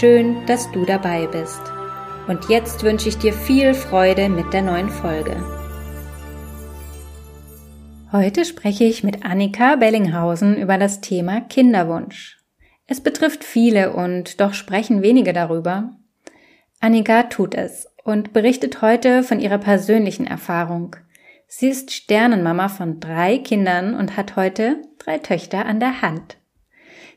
Schön, dass du dabei bist. Und jetzt wünsche ich dir viel Freude mit der neuen Folge. Heute spreche ich mit Annika Bellinghausen über das Thema Kinderwunsch. Es betrifft viele und doch sprechen wenige darüber. Annika tut es und berichtet heute von ihrer persönlichen Erfahrung. Sie ist Sternenmama von drei Kindern und hat heute drei Töchter an der Hand.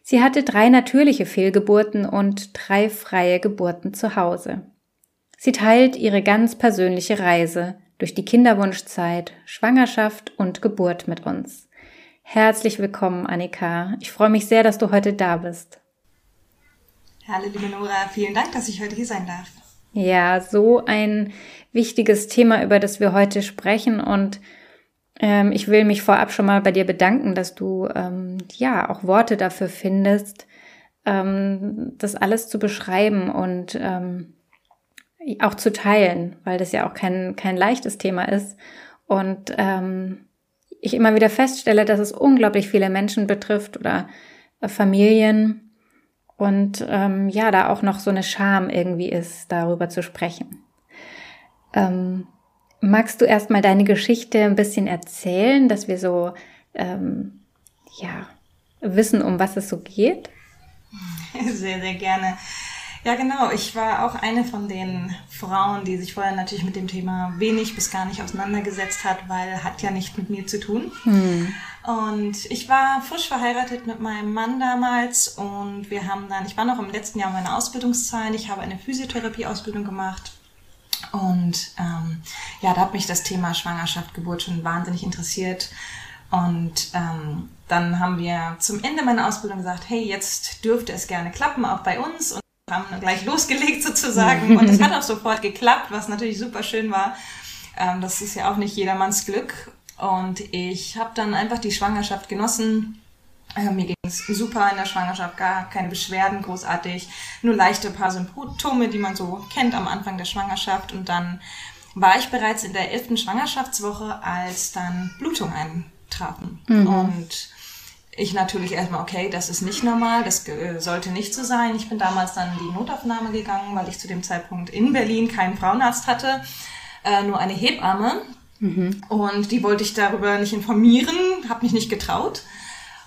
Sie hatte drei natürliche Fehlgeburten und drei freie Geburten zu Hause. Sie teilt ihre ganz persönliche Reise durch die Kinderwunschzeit, Schwangerschaft und Geburt mit uns. Herzlich willkommen, Annika. Ich freue mich sehr, dass du heute da bist. Hallo, liebe Nora. Vielen Dank, dass ich heute hier sein darf. Ja, so ein wichtiges Thema, über das wir heute sprechen. Und ähm, ich will mich vorab schon mal bei dir bedanken, dass du ähm, ja auch Worte dafür findest, ähm, das alles zu beschreiben und ähm, auch zu teilen, weil das ja auch kein, kein leichtes Thema ist. Und ähm, ich immer wieder feststelle, dass es unglaublich viele Menschen betrifft oder äh, Familien und ähm, ja, da auch noch so eine Scham irgendwie ist, darüber zu sprechen. Ähm, magst du erstmal deine Geschichte ein bisschen erzählen, dass wir so ähm, ja wissen, um was es so geht? Sehr, sehr gerne. Ja, genau. Ich war auch eine von den Frauen, die sich vorher natürlich mit dem Thema wenig bis gar nicht auseinandergesetzt hat, weil hat ja nicht mit mir zu tun. Hm. Und ich war frisch verheiratet mit meinem Mann damals und wir haben dann, ich war noch im letzten Jahr meiner Ausbildungszeit, ich habe eine Physiotherapie-Ausbildung gemacht und ähm, ja, da hat mich das Thema Schwangerschaft, Geburt schon wahnsinnig interessiert. Und ähm, dann haben wir zum Ende meiner Ausbildung gesagt, hey, jetzt dürfte es gerne klappen, auch bei uns. Und haben gleich losgelegt sozusagen und es hat auch sofort geklappt, was natürlich super schön war. Ähm, das ist ja auch nicht jedermanns Glück. Und ich habe dann einfach die Schwangerschaft genossen. Äh, mir ging es super in der Schwangerschaft, gar keine Beschwerden, großartig, nur leichte paar Symptome, die man so kennt am Anfang der Schwangerschaft. Und dann war ich bereits in der elften Schwangerschaftswoche, als dann Blutungen eintrafen. Mhm. Und ich natürlich erstmal, okay, das ist nicht normal, das sollte nicht so sein. Ich bin damals dann in die Notaufnahme gegangen, weil ich zu dem Zeitpunkt in Berlin keinen Frauenarzt hatte, äh, nur eine Hebamme. Mhm. Und die wollte ich darüber nicht informieren, habe mich nicht getraut.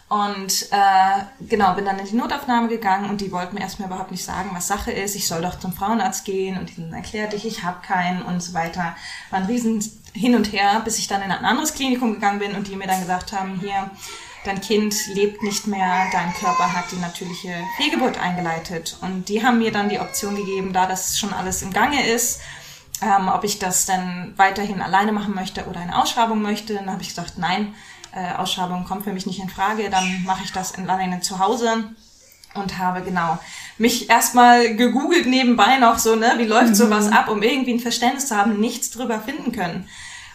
Und äh, genau, bin dann in die Notaufnahme gegangen und die wollten mir erstmal überhaupt nicht sagen, was Sache ist. Ich soll doch zum Frauenarzt gehen und ihnen erklärte ich, ich habe keinen und so weiter. War ein riesen Hin und Her, bis ich dann in ein anderes Klinikum gegangen bin und die mir dann gesagt haben, hier, dein Kind lebt nicht mehr, dein Körper hat die natürliche Fehlgeburt eingeleitet. Und die haben mir dann die Option gegeben, da das schon alles im Gange ist, ähm, ob ich das dann weiterhin alleine machen möchte oder eine Ausschreibung möchte. Dann habe ich gesagt, nein, äh, Ausschreibung kommt für mich nicht in Frage, dann mache ich das alleine zu Hause und habe genau mich erstmal gegoogelt nebenbei noch so, ne, wie läuft mhm. sowas ab, um irgendwie ein Verständnis zu haben, nichts drüber finden können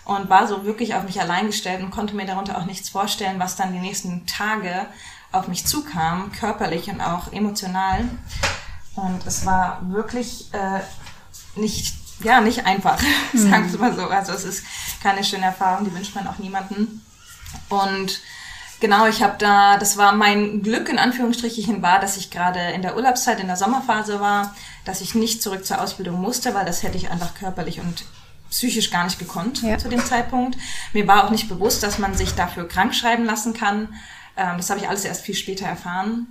und war so wirklich auf mich allein gestellt und konnte mir darunter auch nichts vorstellen, was dann die nächsten Tage auf mich zukam, körperlich und auch emotional. Und es war wirklich äh, nicht, ja, nicht einfach, mhm. sagen wir mal so. Also es ist keine schöne Erfahrung, die wünscht man auch niemanden. Und genau, ich habe da, das war mein Glück in Anführungsstrichen war, dass ich gerade in der Urlaubszeit, in der Sommerphase war, dass ich nicht zurück zur Ausbildung musste, weil das hätte ich einfach körperlich und psychisch gar nicht gekonnt ja. zu dem Zeitpunkt. Mir war auch nicht bewusst, dass man sich dafür krank schreiben lassen kann. Ähm, das habe ich alles erst viel später erfahren.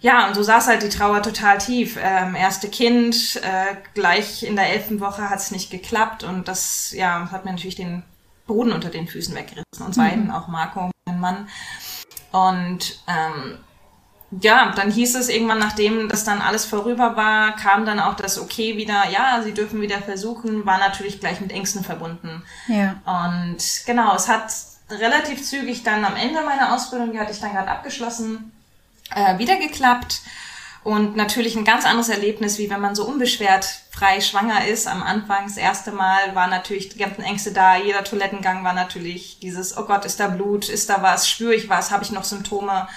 Ja, und so saß halt die Trauer total tief. Ähm, erste Kind, äh, gleich in der elften Woche hat es nicht geklappt und das ja, hat mir natürlich den Boden unter den Füßen weggerissen. Uns mhm. beiden, auch Marco, mein Mann. Und ähm, ja, dann hieß es irgendwann, nachdem das dann alles vorüber war, kam dann auch das Okay wieder, ja, sie dürfen wieder versuchen, war natürlich gleich mit Ängsten verbunden. Ja. Und genau, es hat relativ zügig dann am Ende meiner Ausbildung, die hatte ich dann gerade abgeschlossen, äh, wieder geklappt. Und natürlich ein ganz anderes Erlebnis, wie wenn man so unbeschwert frei schwanger ist. Am Anfang, das erste Mal, war natürlich die ganzen Ängste da. Jeder Toilettengang war natürlich dieses, oh Gott, ist da Blut, ist da was, spüre ich was, habe ich noch Symptome?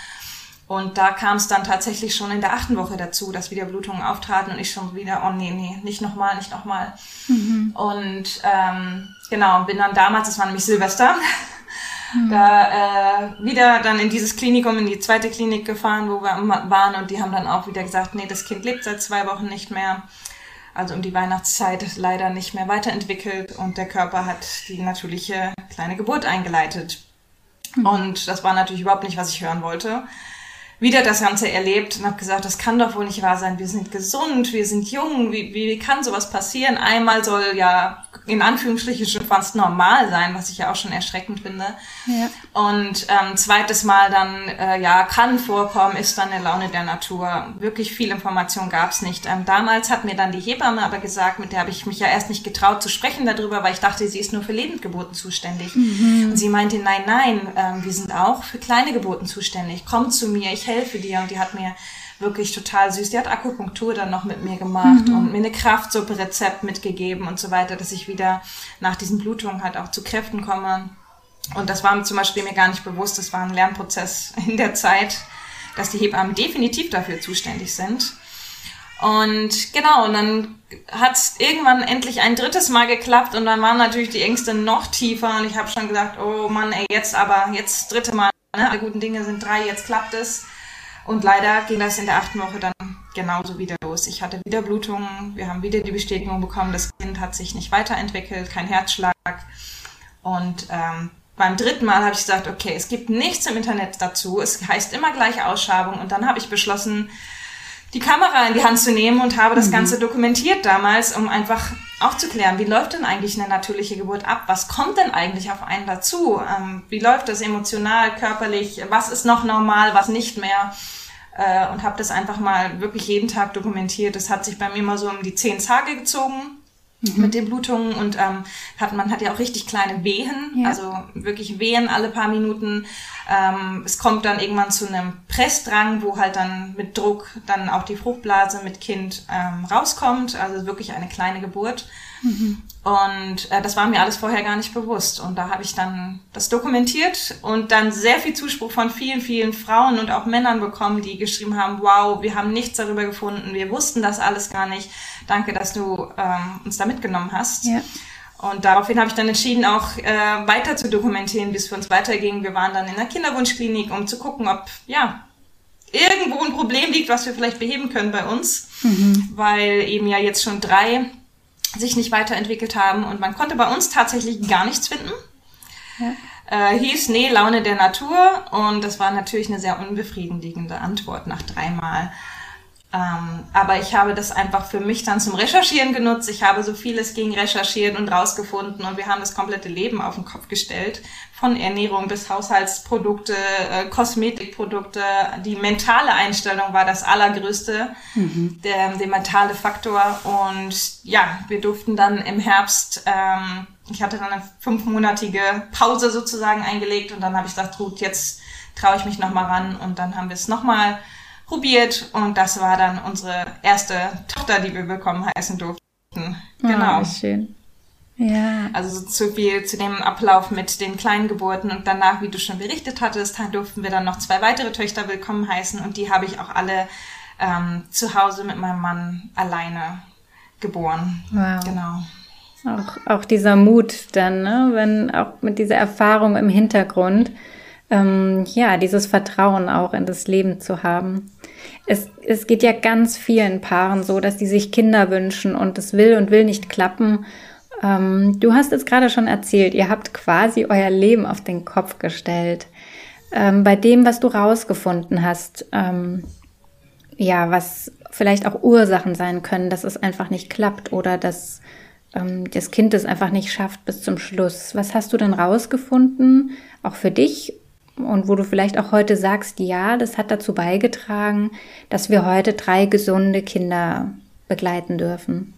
Und da kam es dann tatsächlich schon in der achten Woche dazu, dass wieder Blutungen auftraten und ich schon wieder, oh nee, nee, nicht nochmal, nicht nochmal. Mhm. Und ähm, genau, bin dann damals, das war nämlich Silvester, mhm. da äh, wieder dann in dieses Klinikum, in die zweite Klinik gefahren, wo wir waren und die haben dann auch wieder gesagt, nee, das Kind lebt seit zwei Wochen nicht mehr. Also um die Weihnachtszeit leider nicht mehr weiterentwickelt und der Körper hat die natürliche kleine Geburt eingeleitet. Mhm. Und das war natürlich überhaupt nicht, was ich hören wollte wieder das Ganze erlebt und habe gesagt, das kann doch wohl nicht wahr sein. Wir sind gesund, wir sind jung, wie, wie kann sowas passieren? Einmal soll ja in Anführungsstrichen schon fast normal sein, was ich ja auch schon erschreckend finde. Ja. Und ähm, zweites Mal dann, äh, ja, kann vorkommen, ist dann eine Laune der Natur. Wirklich viel Information gab es nicht. Ähm, damals hat mir dann die Hebamme aber gesagt, mit der habe ich mich ja erst nicht getraut zu sprechen darüber, weil ich dachte, sie ist nur für Lebendgeburten zuständig. Mhm. Und sie meinte, nein, nein, ähm, wir sind auch für kleine Geburten zuständig. Komm zu mir, ich helfe dir. Und die hat mir wirklich total süß. Die hat Akupunktur dann noch mit mir gemacht mhm. und mir eine Kraftsuppe-Rezept mitgegeben und so weiter, dass ich wieder nach diesen Blutungen halt auch zu Kräften komme. Und das war zum Beispiel mir gar nicht bewusst. Das war ein Lernprozess in der Zeit, dass die Hebammen definitiv dafür zuständig sind. Und genau, und dann hat es irgendwann endlich ein drittes Mal geklappt und dann waren natürlich die Ängste noch tiefer und ich habe schon gesagt, oh Mann, ey, jetzt aber, jetzt dritte Mal, ne? alle guten Dinge sind drei, jetzt klappt es. Und leider ging das in der achten Woche dann genauso wieder los. Ich hatte wieder Blutungen, wir haben wieder die Bestätigung bekommen, das Kind hat sich nicht weiterentwickelt, kein Herzschlag. Und ähm, beim dritten Mal habe ich gesagt, okay, es gibt nichts im Internet dazu, es heißt immer gleich Ausschabung. Und dann habe ich beschlossen, die Kamera in die Hand zu nehmen und habe das mhm. Ganze dokumentiert damals, um einfach aufzuklären, wie läuft denn eigentlich eine natürliche Geburt ab? Was kommt denn eigentlich auf einen dazu? Ähm, wie läuft das emotional, körperlich? Was ist noch normal, was nicht mehr? Äh, und habe das einfach mal wirklich jeden Tag dokumentiert. Das hat sich bei mir immer so um die zehn Tage gezogen mhm. mit den Blutungen und ähm, hat, man hat ja auch richtig kleine Wehen, ja. also wirklich Wehen alle paar Minuten. Ähm, es kommt dann irgendwann zu einem Pressdrang, wo halt dann mit Druck dann auch die Fruchtblase mit Kind ähm, rauskommt, also wirklich eine kleine Geburt. Mhm. Und äh, das war mir alles vorher gar nicht bewusst. Und da habe ich dann das dokumentiert und dann sehr viel Zuspruch von vielen, vielen Frauen und auch Männern bekommen, die geschrieben haben, wow, wir haben nichts darüber gefunden, wir wussten das alles gar nicht. Danke, dass du ähm, uns da mitgenommen hast. Ja. Und daraufhin habe ich dann entschieden, auch äh, weiter zu dokumentieren, bis für uns weiterging. Wir waren dann in der Kinderwunschklinik, um zu gucken, ob ja irgendwo ein Problem liegt, was wir vielleicht beheben können bei uns, mhm. weil eben ja jetzt schon drei sich nicht weiterentwickelt haben und man konnte bei uns tatsächlich gar nichts finden. Ja. Äh, hieß, nee, Laune der Natur und das war natürlich eine sehr unbefriedigende Antwort nach dreimal. Ähm, aber ich habe das einfach für mich dann zum Recherchieren genutzt. Ich habe so vieles gegen Recherchieren und rausgefunden und wir haben das komplette Leben auf den Kopf gestellt. Von Ernährung bis Haushaltsprodukte, äh, Kosmetikprodukte. Die mentale Einstellung war das Allergrößte, mhm. der, der mentale Faktor. Und ja, wir durften dann im Herbst, ähm, ich hatte dann eine fünfmonatige Pause sozusagen eingelegt und dann habe ich gesagt, gut, jetzt traue ich mich nochmal ran und dann haben wir es nochmal probiert und das war dann unsere erste Tochter, die wir bekommen heißen durften. Ah, genau. Oh, schön. Ja. Also so zu viel zu dem Ablauf mit den kleinen Geburten und danach, wie du schon berichtet hattest, durften wir dann noch zwei weitere Töchter willkommen heißen und die habe ich auch alle ähm, zu Hause mit meinem Mann alleine geboren. Wow. Genau. Auch, auch dieser Mut dann, ne? wenn auch mit dieser Erfahrung im Hintergrund, ähm, ja, dieses Vertrauen auch in das Leben zu haben. Es, es geht ja ganz vielen Paaren so, dass die sich Kinder wünschen und es will und will nicht klappen. Ähm, du hast es gerade schon erzählt, ihr habt quasi euer Leben auf den Kopf gestellt. Ähm, bei dem, was du rausgefunden hast, ähm, ja, was vielleicht auch Ursachen sein können, dass es einfach nicht klappt oder dass ähm, das Kind es einfach nicht schafft bis zum Schluss. Was hast du denn rausgefunden, auch für dich und wo du vielleicht auch heute sagst, ja, das hat dazu beigetragen, dass wir heute drei gesunde Kinder begleiten dürfen?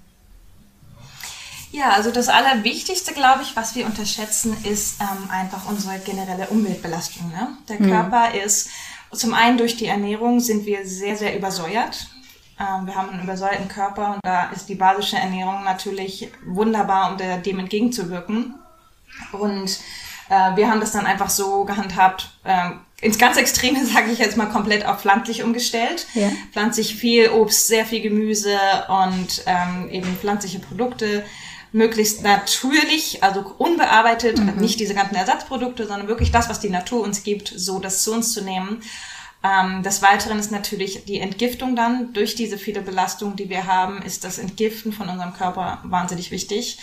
Ja, also das Allerwichtigste, glaube ich, was wir unterschätzen, ist ähm, einfach unsere generelle Umweltbelastung. Ne? Der mhm. Körper ist, zum einen durch die Ernährung sind wir sehr, sehr übersäuert. Ähm, wir haben einen übersäuerten Körper und da ist die basische Ernährung natürlich wunderbar, um dem entgegenzuwirken. Und äh, wir haben das dann einfach so gehandhabt, äh, ins ganz Extreme sage ich jetzt mal komplett auf pflanzlich umgestellt. Ja. Pflanzlich viel Obst, sehr viel Gemüse und ähm, eben pflanzliche Produkte möglichst natürlich, also unbearbeitet, mhm. nicht diese ganzen Ersatzprodukte, sondern wirklich das, was die Natur uns gibt, so das zu uns zu nehmen. Ähm, des Weiteren ist natürlich die Entgiftung dann. Durch diese viele Belastungen, die wir haben, ist das Entgiften von unserem Körper wahnsinnig wichtig.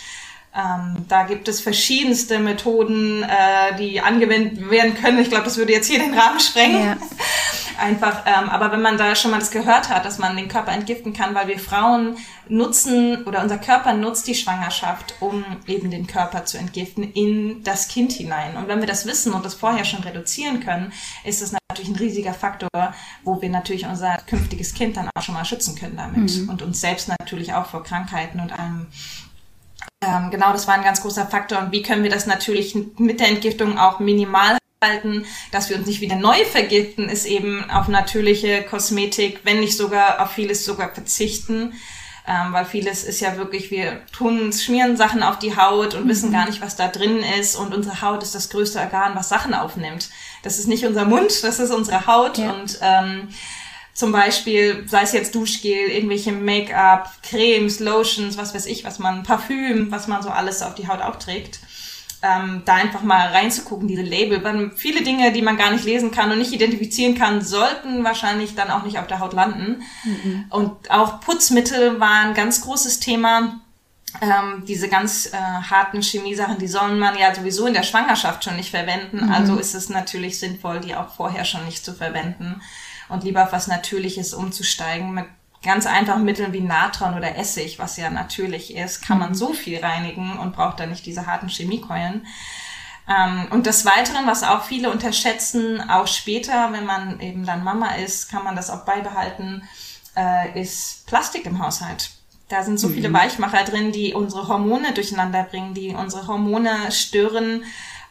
Ähm, da gibt es verschiedenste Methoden, äh, die angewendet werden können. Ich glaube, das würde jetzt hier den Rahmen sprengen. Ja. Einfach, ähm, aber wenn man da schon mal das gehört hat, dass man den Körper entgiften kann, weil wir Frauen nutzen oder unser Körper nutzt die Schwangerschaft, um eben den Körper zu entgiften in das Kind hinein. Und wenn wir das wissen und das vorher schon reduzieren können, ist das natürlich ein riesiger Faktor, wo wir natürlich unser künftiges Kind dann auch schon mal schützen können damit mhm. und uns selbst natürlich auch vor Krankheiten und allem ähm, genau, das war ein ganz großer Faktor. Und wie können wir das natürlich mit der Entgiftung auch minimal halten, dass wir uns nicht wieder neu vergiften, ist eben auf natürliche Kosmetik, wenn nicht sogar auf vieles sogar verzichten. Ähm, weil vieles ist ja wirklich, wir tun, schmieren Sachen auf die Haut und mhm. wissen gar nicht, was da drin ist. Und unsere Haut ist das größte Organ, was Sachen aufnimmt. Das ist nicht unser Mund, das ist unsere Haut. Ja. Und ähm, zum Beispiel, sei es jetzt Duschgel, irgendwelche Make-up, Cremes, Lotions, was weiß ich, was man, Parfüm, was man so alles auf die Haut aufträgt. Ähm, da einfach mal reinzugucken, diese Label. Weil viele Dinge, die man gar nicht lesen kann und nicht identifizieren kann, sollten wahrscheinlich dann auch nicht auf der Haut landen. Mhm. Und auch Putzmittel war ein ganz großes Thema. Ähm, diese ganz äh, harten Chemiesachen, die soll man ja sowieso in der Schwangerschaft schon nicht verwenden. Mhm. Also ist es natürlich sinnvoll, die auch vorher schon nicht zu verwenden und lieber auf was Natürliches umzusteigen. Mit ganz einfachen Mitteln wie Natron oder Essig, was ja natürlich ist, kann man mhm. so viel reinigen und braucht dann nicht diese harten Chemiekeulen. Ähm, und des Weiteren, was auch viele unterschätzen, auch später, wenn man eben dann Mama ist, kann man das auch beibehalten, äh, ist Plastik im Haushalt. Da sind so mhm. viele Weichmacher drin, die unsere Hormone durcheinander bringen, die unsere Hormone stören.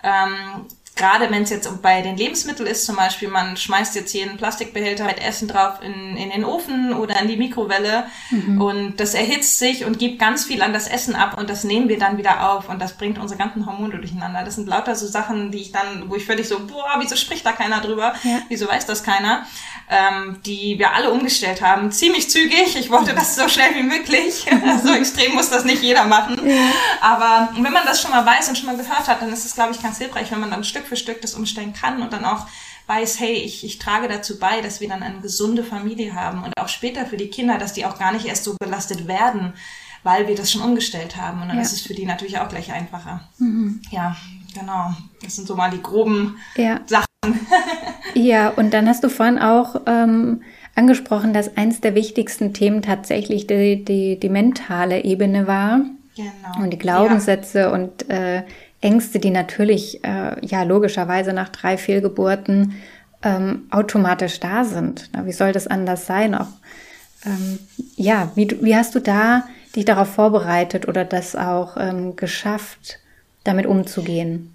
Ähm, gerade wenn es jetzt bei den Lebensmitteln ist, zum Beispiel, man schmeißt jetzt hier einen Plastikbehälter mit Essen drauf in, in den Ofen oder in die Mikrowelle mhm. und das erhitzt sich und gibt ganz viel an das Essen ab und das nehmen wir dann wieder auf und das bringt unsere ganzen Hormone durcheinander. Das sind lauter so Sachen, die ich dann, wo ich völlig so, boah, wieso spricht da keiner drüber? Ja. Wieso weiß das keiner? Ähm, die wir alle umgestellt haben, ziemlich zügig. Ich wollte das so schnell wie möglich. so extrem muss das nicht jeder machen. Ja. Aber wenn man das schon mal weiß und schon mal gehört hat, dann ist es, glaube ich, ganz hilfreich, wenn man dann ein Stück Stück für Stück das umstellen kann und dann auch weiß, hey, ich, ich trage dazu bei, dass wir dann eine gesunde Familie haben und auch später für die Kinder, dass die auch gar nicht erst so belastet werden, weil wir das schon umgestellt haben. Und dann ja. ist es für die natürlich auch gleich einfacher. Mhm. Ja, genau. Das sind so mal die groben ja. Sachen. ja, und dann hast du vorhin auch ähm, angesprochen, dass eins der wichtigsten Themen tatsächlich die, die, die mentale Ebene war. Genau. Und die Glaubenssätze ja. und äh, Ängste, die natürlich äh, ja logischerweise nach drei Fehlgeburten ähm, automatisch da sind. Na, wie soll das anders sein? Auch, ähm, ja, wie, wie hast du da dich darauf vorbereitet oder das auch ähm, geschafft, damit umzugehen?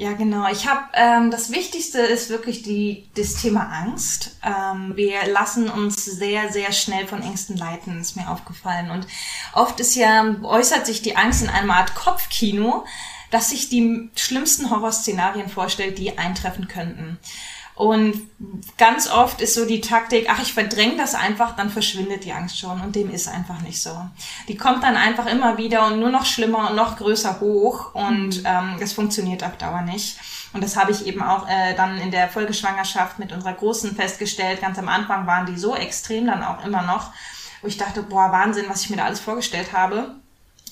Ja, genau. Ich habe ähm, das Wichtigste ist wirklich die das Thema Angst. Ähm, wir lassen uns sehr sehr schnell von Ängsten leiten, ist mir aufgefallen. Und oft ist ja äußert sich die Angst in einer Art Kopfkino, dass sich die schlimmsten Horrorszenarien vorstellt, die eintreffen könnten. Und ganz oft ist so die Taktik, ach, ich verdränge das einfach, dann verschwindet die Angst schon. Und dem ist einfach nicht so. Die kommt dann einfach immer wieder und nur noch schlimmer und noch größer hoch. Und mhm. ähm, das funktioniert auf Dauer nicht. Und das habe ich eben auch äh, dann in der Folgeschwangerschaft mit unserer Großen festgestellt. Ganz am Anfang waren die so extrem, dann auch immer noch, wo ich dachte, boah, Wahnsinn, was ich mir da alles vorgestellt habe.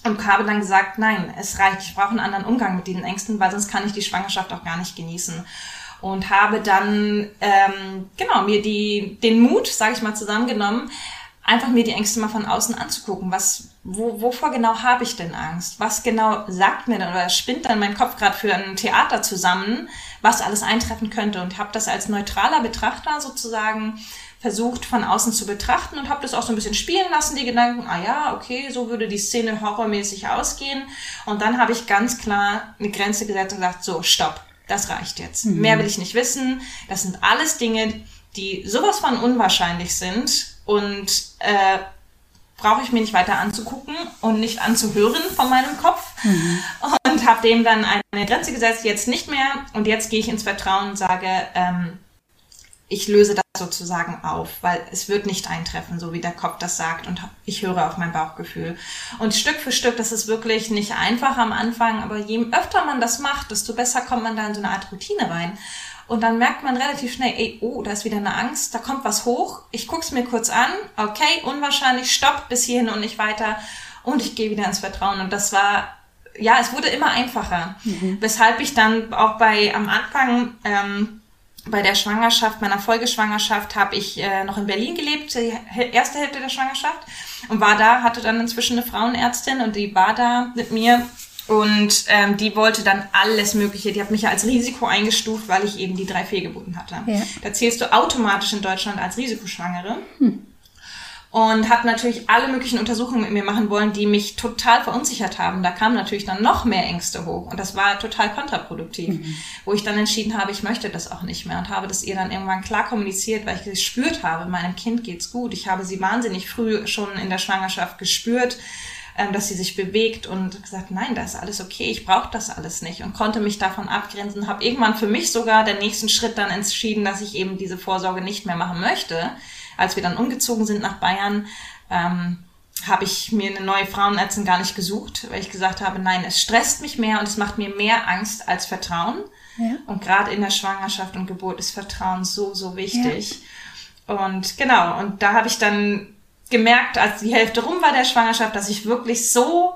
Und habe dann gesagt, nein, es reicht, ich brauche einen anderen Umgang mit diesen Ängsten, weil sonst kann ich die Schwangerschaft auch gar nicht genießen und habe dann ähm, genau mir die den Mut, sage ich mal, zusammengenommen, einfach mir die Ängste mal von außen anzugucken. Was, wo, wovor genau habe ich denn Angst? Was genau sagt mir denn oder spinnt dann mein Kopf gerade für ein Theater zusammen, was alles eintreffen könnte? Und habe das als neutraler Betrachter sozusagen versucht von außen zu betrachten und habe das auch so ein bisschen spielen lassen, die Gedanken, ah ja, okay, so würde die Szene horrormäßig ausgehen. Und dann habe ich ganz klar eine Grenze gesetzt und gesagt, so, stopp das reicht jetzt. Mhm. Mehr will ich nicht wissen. Das sind alles Dinge, die sowas von unwahrscheinlich sind und äh, brauche ich mir nicht weiter anzugucken und nicht anzuhören von meinem Kopf. Mhm. Und habe dem dann eine Grenze gesetzt, jetzt nicht mehr. Und jetzt gehe ich ins Vertrauen und sage, ähm, ich löse das sozusagen auf, weil es wird nicht eintreffen, so wie der Kopf das sagt und ich höre auf mein Bauchgefühl. Und Stück für Stück, das ist wirklich nicht einfach am Anfang, aber je öfter man das macht, desto besser kommt man da in so eine Art Routine rein. Und dann merkt man relativ schnell, ey, oh, da ist wieder eine Angst, da kommt was hoch, ich guck's mir kurz an, okay, unwahrscheinlich, stopp, bis hierhin und nicht weiter und ich gehe wieder ins Vertrauen. Und das war, ja, es wurde immer einfacher, mhm. weshalb ich dann auch bei, am Anfang, ähm, bei der Schwangerschaft, meiner Folgeschwangerschaft, habe ich äh, noch in Berlin gelebt, die erste Hälfte der Schwangerschaft und war da, hatte dann inzwischen eine Frauenärztin und die war da mit mir und ähm, die wollte dann alles Mögliche. Die hat mich ja als Risiko eingestuft, weil ich eben die drei Fehlgeburten hatte. Ja. Da zählst du automatisch in Deutschland als Risikoschwangere. Hm und hat natürlich alle möglichen Untersuchungen mit mir machen wollen, die mich total verunsichert haben. Da kamen natürlich dann noch mehr Ängste hoch und das war total kontraproduktiv, mhm. wo ich dann entschieden habe, ich möchte das auch nicht mehr und habe das ihr dann irgendwann klar kommuniziert, weil ich gespürt habe, meinem Kind geht's gut. Ich habe sie wahnsinnig früh schon in der Schwangerschaft gespürt, ähm, dass sie sich bewegt und gesagt, nein, da ist alles okay, ich brauche das alles nicht und konnte mich davon abgrenzen, habe irgendwann für mich sogar den nächsten Schritt dann entschieden, dass ich eben diese Vorsorge nicht mehr machen möchte als wir dann umgezogen sind nach Bayern, ähm, habe ich mir eine neue Frauenärztin gar nicht gesucht, weil ich gesagt habe, nein, es stresst mich mehr und es macht mir mehr Angst als Vertrauen. Ja. Und gerade in der Schwangerschaft und Geburt ist Vertrauen so, so wichtig. Ja. Und genau, und da habe ich dann gemerkt, als die Hälfte rum war der Schwangerschaft, dass ich wirklich so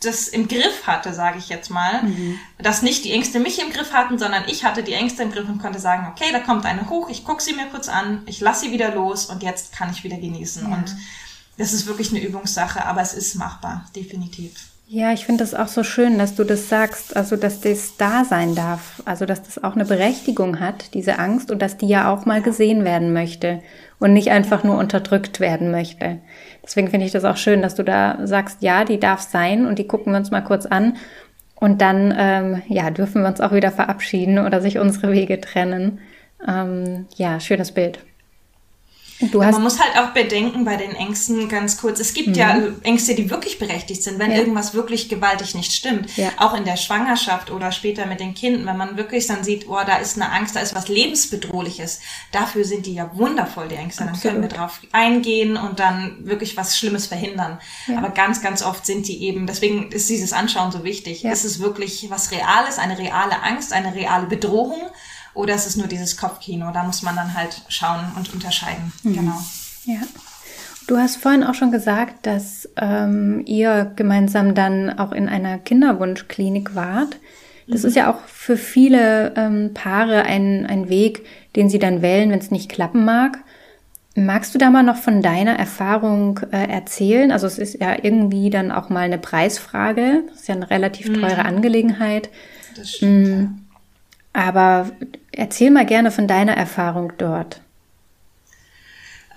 das im Griff hatte, sage ich jetzt mal, mhm. dass nicht die Ängste mich im Griff hatten, sondern ich hatte die Ängste im Griff und konnte sagen, okay, da kommt eine hoch, ich gucke sie mir kurz an, ich lasse sie wieder los und jetzt kann ich wieder genießen. Ja. Und das ist wirklich eine Übungssache, aber es ist machbar, definitiv. Ja, ich finde das auch so schön, dass du das sagst, also dass das da sein darf, also dass das auch eine Berechtigung hat, diese Angst und dass die ja auch mal gesehen werden möchte und nicht einfach nur unterdrückt werden möchte. Deswegen finde ich das auch schön, dass du da sagst, ja, die darf sein und die gucken wir uns mal kurz an und dann ähm, ja dürfen wir uns auch wieder verabschieden oder sich unsere Wege trennen. Ähm, ja, schönes Bild. Du hast man muss halt auch bedenken bei den Ängsten ganz kurz. Es gibt mhm. ja Ängste, die wirklich berechtigt sind, wenn ja. irgendwas wirklich gewaltig nicht stimmt. Ja. Auch in der Schwangerschaft oder später mit den Kindern, wenn man wirklich dann sieht, oh, da ist eine Angst, da ist was lebensbedrohliches. Dafür sind die ja wundervoll, die Ängste. Absolut. Dann können wir drauf eingehen und dann wirklich was Schlimmes verhindern. Ja. Aber ganz, ganz oft sind die eben, deswegen ist dieses Anschauen so wichtig. Ist es wirklich was Reales, eine reale Angst, eine reale Bedrohung? Oder ist es nur dieses Kopfkino? Da muss man dann halt schauen und unterscheiden. Mhm. Genau. Ja. Du hast vorhin auch schon gesagt, dass ähm, ihr gemeinsam dann auch in einer Kinderwunschklinik wart. Das mhm. ist ja auch für viele ähm, Paare ein, ein Weg, den sie dann wählen, wenn es nicht klappen mag. Magst du da mal noch von deiner Erfahrung äh, erzählen? Also es ist ja irgendwie dann auch mal eine Preisfrage. Das ist ja eine relativ teure mhm. Angelegenheit. Das stimmt. Mhm. Ja. Aber erzähl mal gerne von deiner Erfahrung dort.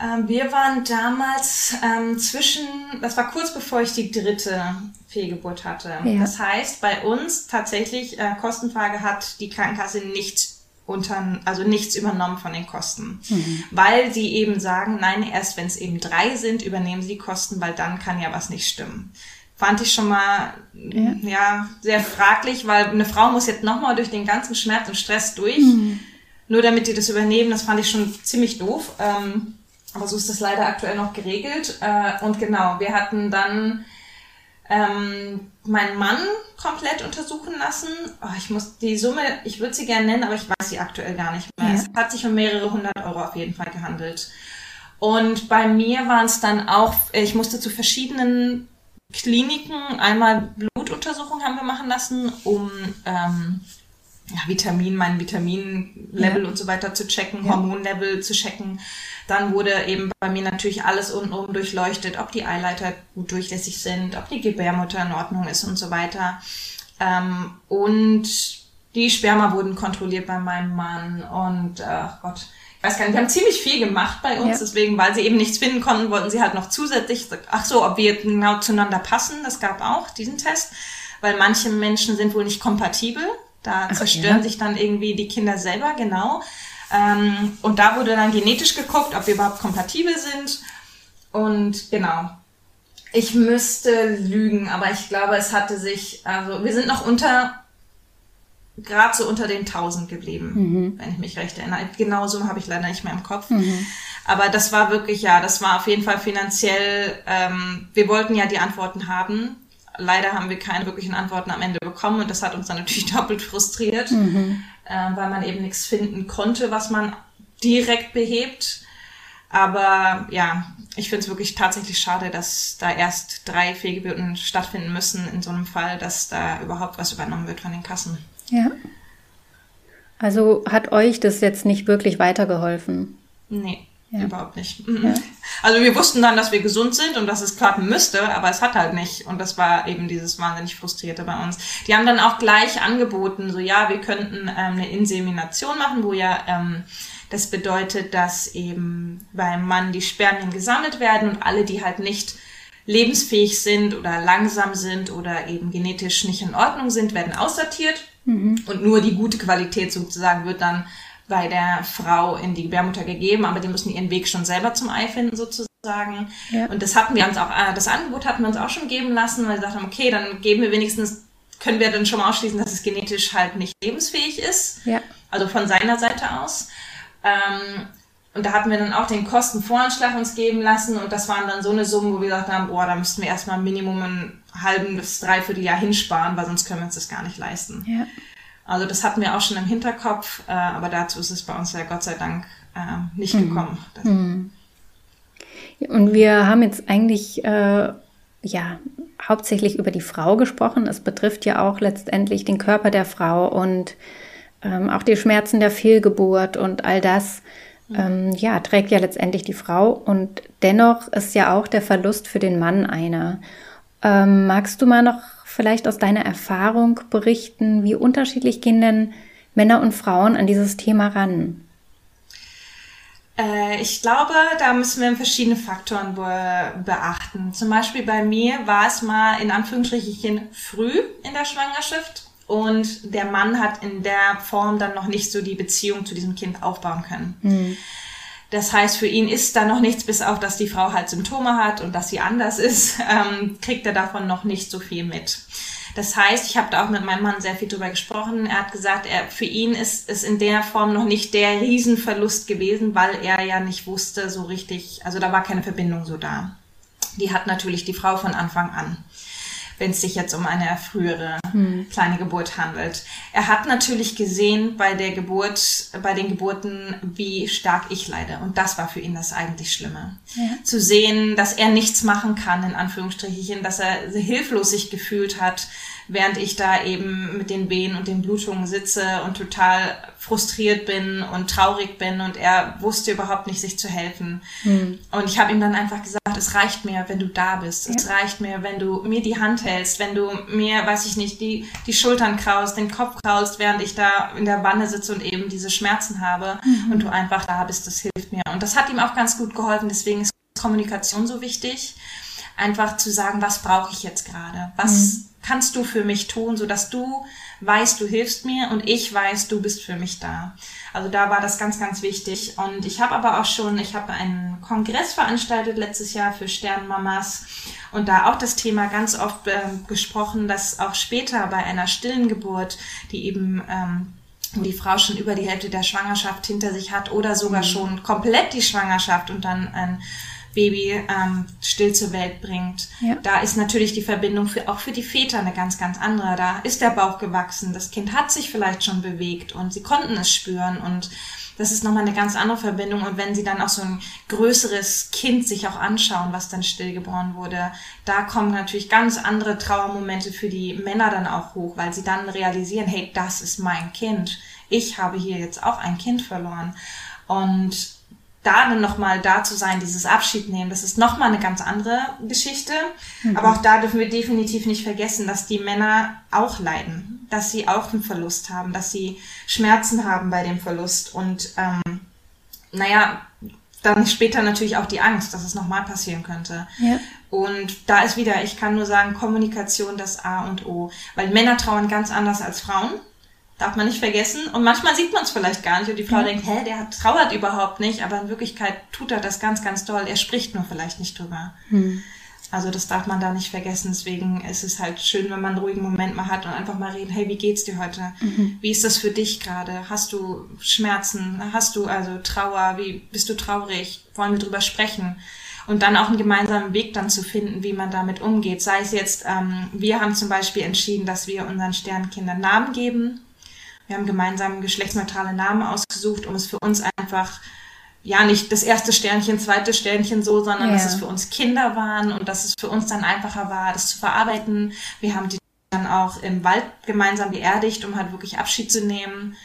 Ähm, wir waren damals ähm, zwischen, das war kurz bevor ich die dritte Fehlgeburt hatte. Ja. Das heißt, bei uns tatsächlich äh, Kostenfrage hat die Krankenkasse nicht unter, also nichts übernommen von den Kosten, mhm. weil sie eben sagen, nein, erst wenn es eben drei sind, übernehmen sie die Kosten, weil dann kann ja was nicht stimmen fand ich schon mal ja. ja. sehr fraglich, weil eine Frau muss jetzt nochmal durch den ganzen Schmerz und Stress durch, mhm. nur damit die das übernehmen. Das fand ich schon ziemlich doof. Ähm, aber so ist das leider aktuell noch geregelt. Äh, und genau, wir hatten dann ähm, meinen Mann komplett untersuchen lassen. Oh, ich muss die Summe, ich würde sie gerne nennen, aber ich weiß sie aktuell gar nicht mehr. Ja. Es hat sich um mehrere hundert Euro auf jeden Fall gehandelt. Und bei mir waren es dann auch, ich musste zu verschiedenen Kliniken einmal Blutuntersuchungen haben wir machen lassen, um ähm, ja, Vitamin, mein Vitaminlevel ja. und so weiter zu checken, ja. Hormonlevel zu checken. Dann wurde eben bei mir natürlich alles untenrum durchleuchtet, ob die Eileiter gut durchlässig sind, ob die Gebärmutter in Ordnung ist und so weiter. Ähm, und die Sperma wurden kontrolliert bei meinem Mann und ach Gott, weiß gar nicht, die haben ziemlich viel gemacht bei uns, ja. deswegen, weil sie eben nichts finden konnten, wollten sie halt noch zusätzlich, ach so, ob wir genau zueinander passen, das gab auch diesen Test, weil manche Menschen sind wohl nicht kompatibel, da ach, zerstören ja. sich dann irgendwie die Kinder selber, genau. Ähm, und da wurde dann genetisch geguckt, ob wir überhaupt kompatibel sind. und genau. Ich müsste lügen, aber ich glaube, es hatte sich, also wir sind noch unter, gerade so unter den 1000 geblieben, mhm. wenn ich mich recht erinnere. Genauso habe ich leider nicht mehr im Kopf. Mhm. Aber das war wirklich, ja, das war auf jeden Fall finanziell, ähm, wir wollten ja die Antworten haben. Leider haben wir keine wirklichen Antworten am Ende bekommen und das hat uns dann natürlich doppelt frustriert, mhm. äh, weil man eben nichts finden konnte, was man direkt behebt. Aber ja, ich finde es wirklich tatsächlich schade, dass da erst drei Fehlgeburten stattfinden müssen in so einem Fall, dass da überhaupt was übernommen wird von den Kassen. Ja. Also hat euch das jetzt nicht wirklich weitergeholfen? Nee. Ja. Überhaupt nicht. Mhm. Ja. Also wir wussten dann, dass wir gesund sind und dass es klappen müsste, aber es hat halt nicht. Und das war eben dieses wahnsinnig Frustrierte bei uns. Die haben dann auch gleich angeboten, so ja, wir könnten ähm, eine Insemination machen, wo ja ähm, das bedeutet, dass eben beim Mann die Spermien gesammelt werden und alle, die halt nicht lebensfähig sind oder langsam sind oder eben genetisch nicht in Ordnung sind, werden aussortiert. Mhm. Und nur die gute Qualität sozusagen wird dann bei der Frau in die Gebärmutter gegeben, aber die müssen ihren Weg schon selber zum Ei finden sozusagen. Ja. Und das hatten wir uns auch, äh, das Angebot hatten wir uns auch schon geben lassen, weil wir gesagt haben, okay, dann geben wir wenigstens, können wir dann schon mal ausschließen, dass es genetisch halt nicht lebensfähig ist. Ja. Also von seiner Seite aus. Ähm, und da hatten wir dann auch den Kostenvoranschlag uns geben lassen und das waren dann so eine Summe, wo wir gesagt haben, boah, da müssten wir erstmal Minimum ein halben bis dreiviertel Jahr hinsparen, weil sonst können wir uns das gar nicht leisten. Ja. Also das hatten wir auch schon im Hinterkopf, äh, aber dazu ist es bei uns ja Gott sei Dank äh, nicht mhm. gekommen. Mhm. Und wir haben jetzt eigentlich äh, ja hauptsächlich über die Frau gesprochen. Es betrifft ja auch letztendlich den Körper der Frau und ähm, auch die Schmerzen der Fehlgeburt und all das. Mhm. Ähm, ja, trägt ja letztendlich die Frau und dennoch ist ja auch der Verlust für den Mann einer. Ähm, magst du mal noch vielleicht aus deiner Erfahrung berichten, wie unterschiedlich gehen denn Männer und Frauen an dieses Thema ran? Äh, ich glaube, da müssen wir verschiedene Faktoren be beachten. Zum Beispiel bei mir war es mal in Anführungsstrichen früh in der Schwangerschaft und der Mann hat in der Form dann noch nicht so die Beziehung zu diesem Kind aufbauen können. Mhm. Das heißt, für ihn ist da noch nichts, bis auf, dass die Frau halt Symptome hat und dass sie anders ist, ähm, kriegt er davon noch nicht so viel mit. Das heißt, ich habe da auch mit meinem Mann sehr viel drüber gesprochen. Er hat gesagt, er, für ihn ist es in der Form noch nicht der Riesenverlust gewesen, weil er ja nicht wusste so richtig, also da war keine Verbindung so da. Die hat natürlich die Frau von Anfang an wenn es sich jetzt um eine frühere hm. kleine Geburt handelt. Er hat natürlich gesehen bei der Geburt, bei den Geburten, wie stark ich leide. Und das war für ihn das eigentlich Schlimme. Ja. Zu sehen, dass er nichts machen kann, in Anführungsstrichen, dass er hilflos sich gefühlt hat, während ich da eben mit den Wehen und den Blutungen sitze und total frustriert bin und traurig bin und er wusste überhaupt nicht, sich zu helfen. Hm. Und ich habe ihm dann einfach gesagt, es reicht mir, wenn du da bist. Ja. Es reicht mir, wenn du mir die Hand hältst, wenn du mir, weiß ich nicht, die, die Schultern kraust, den Kopf kraust, während ich da in der Wanne sitze und eben diese Schmerzen habe mhm. und du einfach da bist, das hilft mir. Und das hat ihm auch ganz gut geholfen, deswegen ist Kommunikation so wichtig. Einfach zu sagen, was brauche ich jetzt gerade? Was mhm. Kannst du für mich tun, sodass du weißt, du hilfst mir und ich weiß, du bist für mich da. Also da war das ganz, ganz wichtig. Und ich habe aber auch schon, ich habe einen Kongress veranstaltet letztes Jahr für Sternmamas und da auch das Thema ganz oft äh, gesprochen, dass auch später bei einer stillen Geburt, die eben ähm, wo die Frau schon über die Hälfte der Schwangerschaft hinter sich hat oder sogar mhm. schon komplett die Schwangerschaft und dann ein Baby ähm, still zur Welt bringt. Ja. Da ist natürlich die Verbindung für, auch für die Väter eine ganz, ganz andere. Da ist der Bauch gewachsen, das Kind hat sich vielleicht schon bewegt und sie konnten es spüren und das ist nochmal eine ganz andere Verbindung. Und wenn sie dann auch so ein größeres Kind sich auch anschauen, was dann stillgeboren wurde, da kommen natürlich ganz andere Trauermomente für die Männer dann auch hoch, weil sie dann realisieren, hey, das ist mein Kind. Ich habe hier jetzt auch ein Kind verloren. Und da dann nochmal da zu sein, dieses Abschied nehmen, das ist nochmal eine ganz andere Geschichte. Mhm. Aber auch da dürfen wir definitiv nicht vergessen, dass die Männer auch leiden, dass sie auch einen Verlust haben, dass sie Schmerzen haben bei dem Verlust und ähm, naja, dann später natürlich auch die Angst, dass es nochmal passieren könnte. Ja. Und da ist wieder, ich kann nur sagen, Kommunikation das A und O. Weil Männer trauern ganz anders als Frauen. Darf man nicht vergessen. Und manchmal sieht man es vielleicht gar nicht und die Frau ja. denkt, hä, der hat, trauert überhaupt nicht, aber in Wirklichkeit tut er das ganz, ganz doll. Er spricht nur vielleicht nicht drüber. Hm. Also das darf man da nicht vergessen. Deswegen ist es halt schön, wenn man einen ruhigen Moment mal hat und einfach mal reden, hey, wie geht's dir heute? Mhm. Wie ist das für dich gerade? Hast du Schmerzen? Hast du also Trauer? Wie bist du traurig? Wollen wir drüber sprechen? Und dann auch einen gemeinsamen Weg dann zu finden, wie man damit umgeht. Sei es jetzt, ähm, wir haben zum Beispiel entschieden, dass wir unseren Sternkindern Namen geben. Wir haben gemeinsam geschlechtsneutrale Namen ausgesucht, um es für uns einfach ja nicht das erste Sternchen, zweite Sternchen so, sondern ja. dass es für uns Kinder waren und dass es für uns dann einfacher war, das zu verarbeiten. Wir haben die dann auch im Wald gemeinsam beerdigt, um halt wirklich Abschied zu nehmen.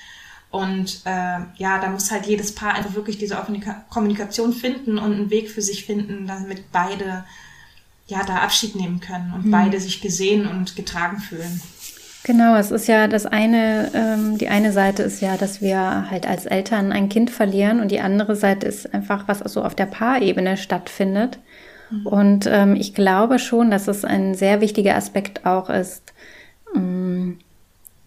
Und äh, ja, da muss halt jedes Paar einfach wirklich diese offene Kommunikation finden und einen Weg für sich finden, damit beide ja da Abschied nehmen können und mhm. beide sich gesehen und getragen fühlen. Genau, es ist ja das eine, ähm, die eine Seite ist ja, dass wir halt als Eltern ein Kind verlieren und die andere Seite ist einfach, was so auf der Paarebene stattfindet. Mhm. Und ähm, ich glaube schon, dass es ein sehr wichtiger Aspekt auch ist, ähm,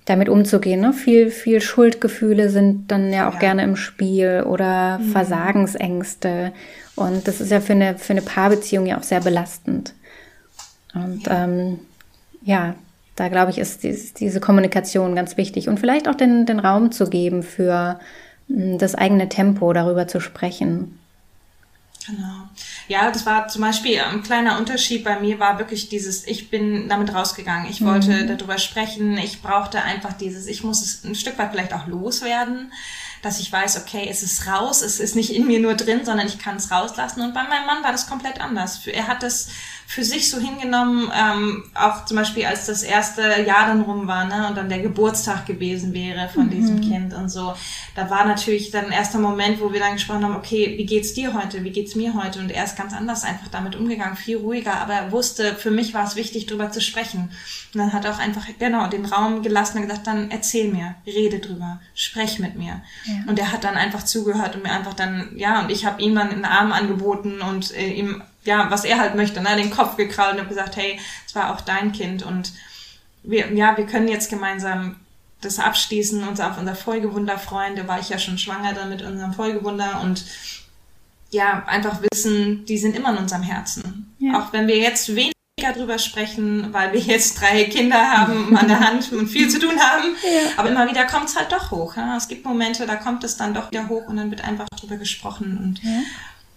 damit umzugehen. Ne? Viel, viel Schuldgefühle sind dann ja auch ja. gerne im Spiel oder mhm. Versagensängste. Und das ist ja für eine, für eine Paarbeziehung ja auch sehr belastend. Und ja, ähm, ja da glaube ich, ist diese Kommunikation ganz wichtig und vielleicht auch den, den Raum zu geben für hm, das eigene Tempo, darüber zu sprechen. Genau. Ja, das war zum Beispiel ein kleiner Unterschied bei mir war wirklich dieses, ich bin damit rausgegangen. Ich wollte mhm. darüber sprechen. Ich brauchte einfach dieses, ich muss es ein Stück weit vielleicht auch loswerden, dass ich weiß, okay, es ist raus, es ist nicht in mir nur drin, sondern ich kann es rauslassen. Und bei meinem Mann war das komplett anders. Er hat das für sich so hingenommen, ähm, auch zum Beispiel als das erste Jahr dann rum war, ne, und dann der Geburtstag gewesen wäre von mhm. diesem Kind und so. Da war natürlich dann erster Moment, wo wir dann gesprochen haben, okay, wie geht's dir heute, wie geht's mir heute? Und er ist ganz anders einfach damit umgegangen, viel ruhiger, aber er wusste, für mich war es wichtig, drüber zu sprechen. Und dann hat er auch einfach, genau, den Raum gelassen und gesagt, dann erzähl mir, rede drüber, sprech mit mir. Ja. Und er hat dann einfach zugehört und mir einfach dann, ja, und ich habe ihm dann in den Arm angeboten und äh, ihm ja, was er halt möchte, ne, den Kopf gekrallt und habe gesagt, hey, es war auch dein Kind und wir, ja, wir können jetzt gemeinsam das abschließen, uns auf unser Folgewunder freuen. Da war ich ja schon schwanger dann mit unserem Folgewunder und ja, einfach wissen, die sind immer in unserem Herzen. Ja. Auch wenn wir jetzt weniger drüber sprechen, weil wir jetzt drei Kinder haben an der Hand und viel zu tun haben. Ja. Aber immer wieder kommt es halt doch hoch. Ja? Es gibt Momente, da kommt es dann doch wieder hoch und dann wird einfach drüber gesprochen. Und ja,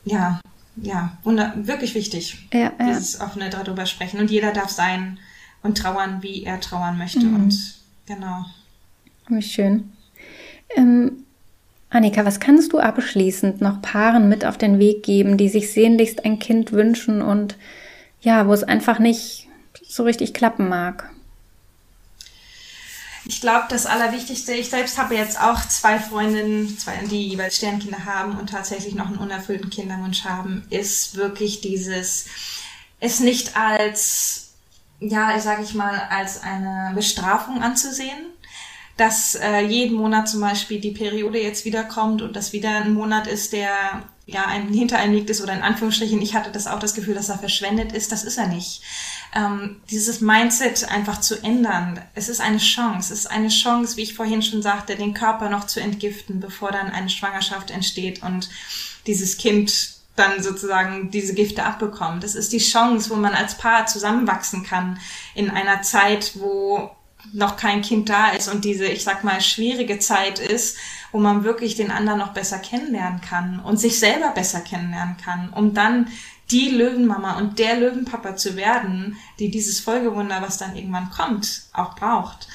ja ja, wunder, wirklich wichtig, ja, ja. dieses offene darüber sprechen. Und jeder darf sein und trauern, wie er trauern möchte. Mhm. Und genau. Wie schön. Ähm, Annika, was kannst du abschließend noch Paaren mit auf den Weg geben, die sich sehnlichst ein Kind wünschen und ja, wo es einfach nicht so richtig klappen mag? Ich glaube, das Allerwichtigste, ich selbst habe jetzt auch zwei Freundinnen, zwei, die jeweils Sternkinder haben und tatsächlich noch einen unerfüllten Kinderwunsch haben, ist wirklich dieses, es nicht als, ja, sage ich mal, als eine Bestrafung anzusehen, dass äh, jeden Monat zum Beispiel die Periode jetzt wiederkommt und das wieder ein Monat ist, der ja ein hinter einem liegt ist oder in Anführungsstrichen, ich hatte das auch das Gefühl, dass er verschwendet ist, das ist er nicht ähm, dieses Mindset einfach zu ändern. Es ist eine Chance. Es ist eine Chance, wie ich vorhin schon sagte, den Körper noch zu entgiften, bevor dann eine Schwangerschaft entsteht und dieses Kind dann sozusagen diese Gifte abbekommt. Das ist die Chance, wo man als Paar zusammenwachsen kann in einer Zeit, wo noch kein Kind da ist und diese, ich sag mal, schwierige Zeit ist, wo man wirklich den anderen noch besser kennenlernen kann und sich selber besser kennenlernen kann, um dann die Löwenmama und der Löwenpapa zu werden, die dieses Folgewunder, was dann irgendwann kommt, auch braucht.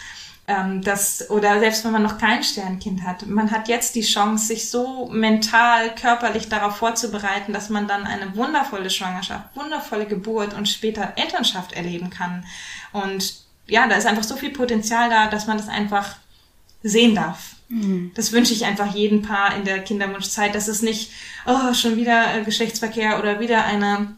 Ähm, das, oder selbst wenn man noch kein Sternkind hat, man hat jetzt die Chance, sich so mental, körperlich darauf vorzubereiten, dass man dann eine wundervolle Schwangerschaft, wundervolle Geburt und später Elternschaft erleben kann. Und ja, da ist einfach so viel Potenzial da, dass man das einfach sehen darf. Mhm. Das wünsche ich einfach jedem Paar in der Kinderwunschzeit, dass es nicht, oh, schon wieder äh, Geschlechtsverkehr oder wieder eine,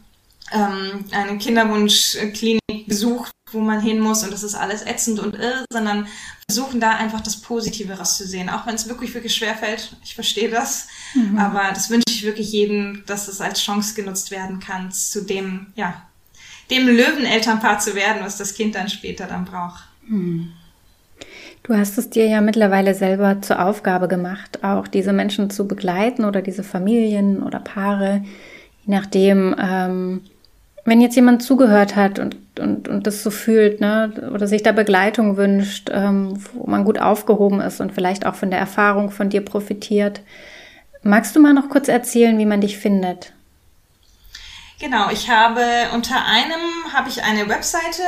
ähm, eine Kinderwunschklinik besucht, wo man hin muss und das ist alles ätzend und irr, sondern versuchen da einfach das Positive rauszusehen, auch wenn es wirklich, wirklich schwer fällt. Ich verstehe das, mhm. aber das wünsche ich wirklich jedem, dass es als Chance genutzt werden kann, zu dem, ja, dem Löwenelternpaar zu werden, was das Kind dann später dann braucht. Mhm. Du hast es dir ja mittlerweile selber zur Aufgabe gemacht, auch diese Menschen zu begleiten oder diese Familien oder Paare, je nachdem, ähm, wenn jetzt jemand zugehört hat und, und, und das so fühlt, ne, oder sich da Begleitung wünscht, ähm, wo man gut aufgehoben ist und vielleicht auch von der Erfahrung von dir profitiert, magst du mal noch kurz erzählen, wie man dich findet? Genau, ich habe unter einem habe ich eine Webseite,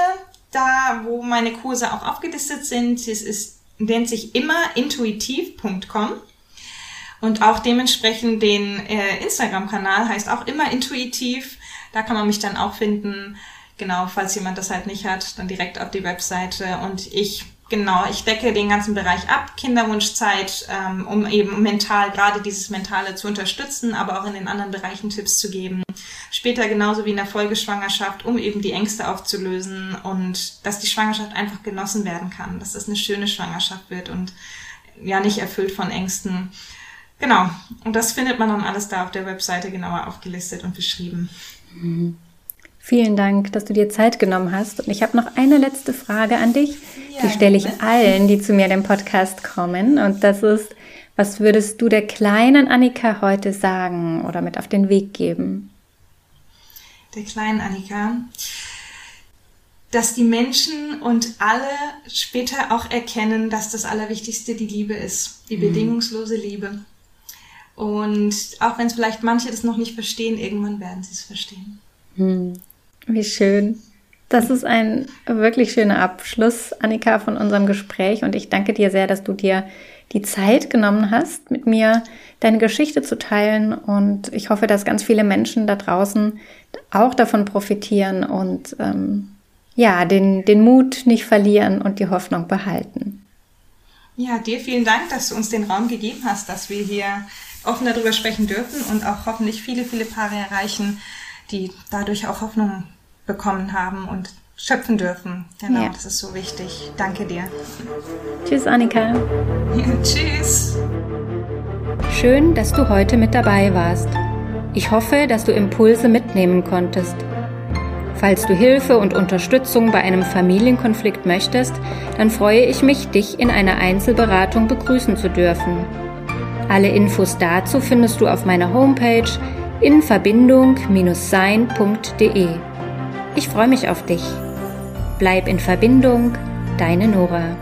da wo meine Kurse auch aufgelistet sind. Es ist, nennt sich immer intuitiv.com. Und auch dementsprechend den äh, Instagram-Kanal heißt auch immer intuitiv. Da kann man mich dann auch finden. Genau, falls jemand das halt nicht hat, dann direkt auf die Webseite. Und ich, genau, ich decke den ganzen Bereich ab, Kinderwunschzeit, ähm, um eben mental, gerade dieses Mentale zu unterstützen, aber auch in den anderen Bereichen Tipps zu geben. Später genauso wie in der Folgeschwangerschaft, um eben die Ängste aufzulösen und dass die Schwangerschaft einfach genossen werden kann, dass das eine schöne Schwangerschaft wird und ja nicht erfüllt von Ängsten. Genau. Und das findet man dann alles da auf der Webseite genauer aufgelistet und beschrieben. Mhm. Vielen Dank, dass du dir Zeit genommen hast. Und ich habe noch eine letzte Frage an dich. Ja, die stelle ich allen, die zu mir in den Podcast kommen. Und das ist, was würdest du der kleinen Annika heute sagen oder mit auf den Weg geben? Der kleinen Annika, dass die Menschen und alle später auch erkennen, dass das Allerwichtigste die Liebe ist, die mhm. bedingungslose Liebe. Und auch wenn es vielleicht manche das noch nicht verstehen, irgendwann werden sie es verstehen. Hm. Wie schön. Das ist ein wirklich schöner Abschluss, Annika, von unserem Gespräch. Und ich danke dir sehr, dass du dir die Zeit genommen hast, mit mir deine Geschichte zu teilen. Und ich hoffe, dass ganz viele Menschen da draußen auch davon profitieren und ähm, ja, den, den Mut nicht verlieren und die Hoffnung behalten. Ja, dir vielen Dank, dass du uns den Raum gegeben hast, dass wir hier offen darüber sprechen dürfen und auch hoffentlich viele, viele Paare erreichen, die dadurch auch Hoffnung bekommen haben und schöpfen dürfen. Genau, ja. das ist so wichtig. Danke dir. Tschüss, Annika. tschüss. Schön, dass du heute mit dabei warst. Ich hoffe, dass du Impulse mitnehmen konntest. Falls du Hilfe und Unterstützung bei einem Familienkonflikt möchtest, dann freue ich mich, dich in einer Einzelberatung begrüßen zu dürfen. Alle Infos dazu findest du auf meiner Homepage in Verbindung-sein.de. Ich freue mich auf dich. Bleib in Verbindung, deine Nora.